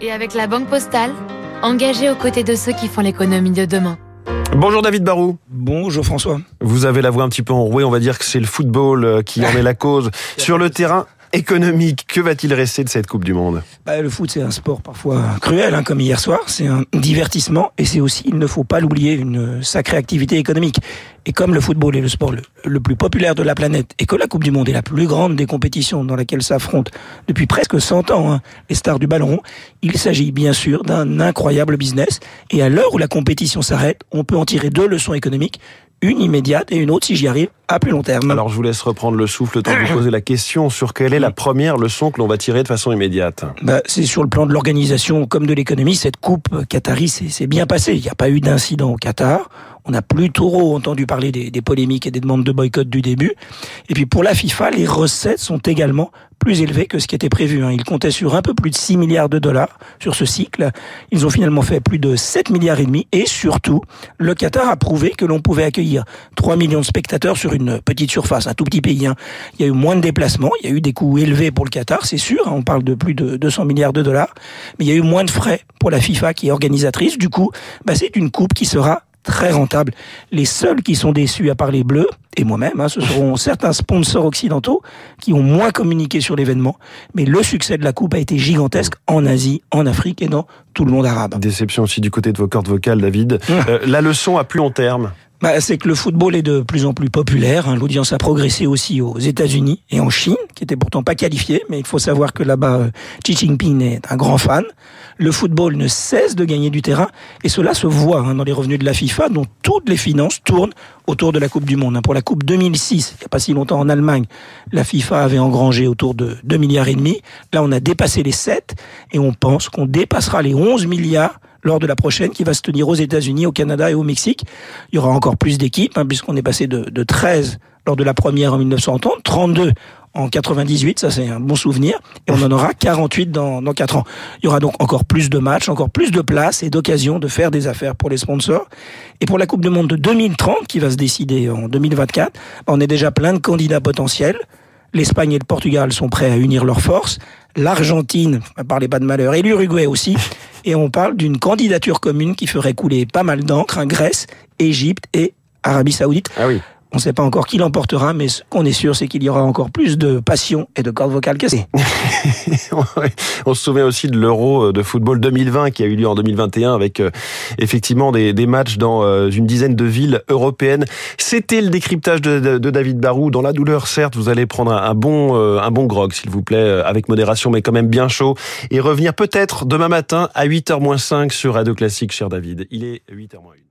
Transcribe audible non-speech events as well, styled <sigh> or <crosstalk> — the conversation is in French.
Et avec la Banque Postale, engagée aux côtés de ceux qui font l'économie de demain. Bonjour David Barou. Bonjour François. Vous avez la voix un petit peu enrouée, on va dire que c'est le football euh, qui en est la cause. <laughs> Sur le terrain, économique, que va-t-il rester de cette Coupe du Monde? Bah, Le foot, c'est un sport parfois cruel, hein, comme hier soir. C'est un divertissement et c'est aussi, il ne faut pas l'oublier, une sacrée activité économique. Et comme le football est le sport le, plus populaire de la planète et que la Coupe du Monde est la plus grande des compétitions dans laquelle s'affrontent depuis presque 100 ans hein, les stars du ballon, il s'agit bien sûr d'un incroyable business. Et à l'heure où la compétition s'arrête, on peut en tirer deux leçons économiques une immédiate et une autre si j'y arrive à plus long terme. Alors je vous laisse reprendre le souffle le temps de vous poser la question sur quelle est la première leçon que l'on va tirer de façon immédiate. Bah, c'est sur le plan de l'organisation comme de l'économie, cette coupe Qatari s'est bien passée. Il n'y a pas eu d'incident au Qatar. On a plus trop entendu parler des, polémiques et des demandes de boycott du début. Et puis pour la FIFA, les recettes sont également plus élevées que ce qui était prévu. Hein. Ils comptaient sur un peu plus de 6 milliards de dollars sur ce cycle. Ils ont finalement fait plus de 7 milliards et demi. Et surtout, le Qatar a prouvé que l'on pouvait accueillir 3 millions de spectateurs sur une petite surface, un tout petit pays. Hein. Il y a eu moins de déplacements, il y a eu des coûts élevés pour le Qatar, c'est sûr. Hein. On parle de plus de 200 milliards de dollars. Mais il y a eu moins de frais pour la FIFA qui est organisatrice. Du coup, bah, c'est une coupe qui sera très rentable. Les seuls qui sont déçus, à part les Bleus, et moi-même, hein, ce seront <laughs> certains sponsors occidentaux qui ont moins communiqué sur l'événement. Mais le succès de la Coupe a été gigantesque en Asie, en Afrique et dans tout le monde arabe. Déception aussi du côté de vos cordes vocales, David. Euh, la leçon à plus long terme bah, c'est que le football est de plus en plus populaire. Hein. L'audience a progressé aussi aux États-Unis et en Chine, qui n'étaient pourtant pas qualifiés. Mais il faut savoir que là-bas, euh, Xi Jinping est un grand fan. Le football ne cesse de gagner du terrain et cela se voit hein, dans les revenus de la FIFA, dont toutes les finances tournent autour de la Coupe du Monde. Hein. Pour la Coupe 2006, il n'y a pas si longtemps en Allemagne, la FIFA avait engrangé autour de 2 milliards et demi. Là, on a dépassé les 7 et on pense qu'on dépassera les 11 milliards lors de la prochaine qui va se tenir aux États-Unis, au Canada et au Mexique. Il y aura encore plus d'équipes, hein, puisqu'on est passé de, de 13 lors de la première en 1930, 32 en 98, ça c'est un bon souvenir, et on en aura 48 dans, dans 4 ans. Il y aura donc encore plus de matchs, encore plus de places et d'occasions de faire des affaires pour les sponsors. Et pour la Coupe du Monde de 2030, qui va se décider en 2024, on est déjà plein de candidats potentiels. L'Espagne et le Portugal sont prêts à unir leurs forces. L'Argentine, parlez pas de malheur, et l'Uruguay aussi. Et on parle d'une candidature commune qui ferait couler pas mal d'encre, en Grèce, Égypte et Arabie Saoudite. Ah oui. On ne sait pas encore qui l'emportera, mais ce qu'on est sûr, c'est qu'il y aura encore plus de passion et de cordes vocales cassées. <laughs> On se souvient aussi de l'Euro euh, de football 2020 qui a eu lieu en 2021 avec euh, effectivement des, matchs dans euh, une dizaine de villes européennes. C'était le décryptage de, David Barou. Dans la douleur, certes, vous allez prendre un, bon, un bon grog, s'il vous plaît, avec modération, mais quand même bien chaud. Et revenir peut-être demain matin à 8h moins 5 sur Radio Classique, cher David. Il est 8h moins 1.